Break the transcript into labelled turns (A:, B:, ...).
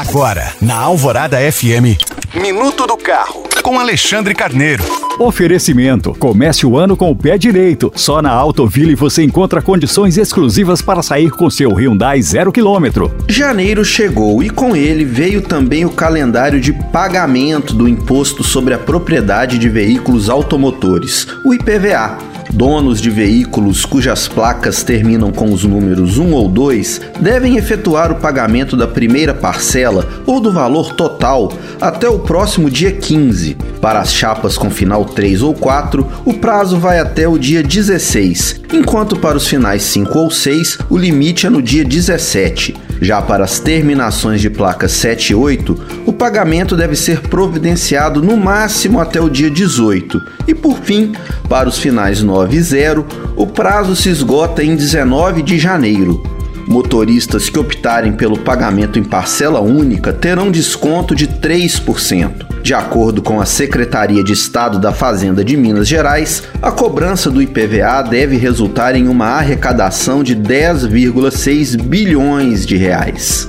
A: Agora, na Alvorada FM, Minuto do Carro, com Alexandre Carneiro.
B: Oferecimento. Comece o ano com o pé direito. Só na Autoville você encontra condições exclusivas para sair com seu Hyundai zero quilômetro.
C: Janeiro chegou e com ele veio também o calendário de pagamento do Imposto sobre a Propriedade de Veículos Automotores, o IPVA. Donos de veículos cujas placas terminam com os números 1 ou 2 devem efetuar o pagamento da primeira parcela ou do valor total até o próximo dia 15. Para as chapas com final 3 ou 4, o prazo vai até o dia 16, enquanto para os finais 5 ou 6, o limite é no dia 17. Já para as terminações de placas 7 e 8, o pagamento deve ser providenciado no máximo até o dia 18. E por fim, para os finais 9 0, o prazo se esgota em 19 de janeiro. Motoristas que optarem pelo pagamento em parcela única terão desconto de 3%. De acordo com a Secretaria de Estado da Fazenda de Minas Gerais, a cobrança do IPVA deve resultar em uma arrecadação de 10,6 bilhões de reais.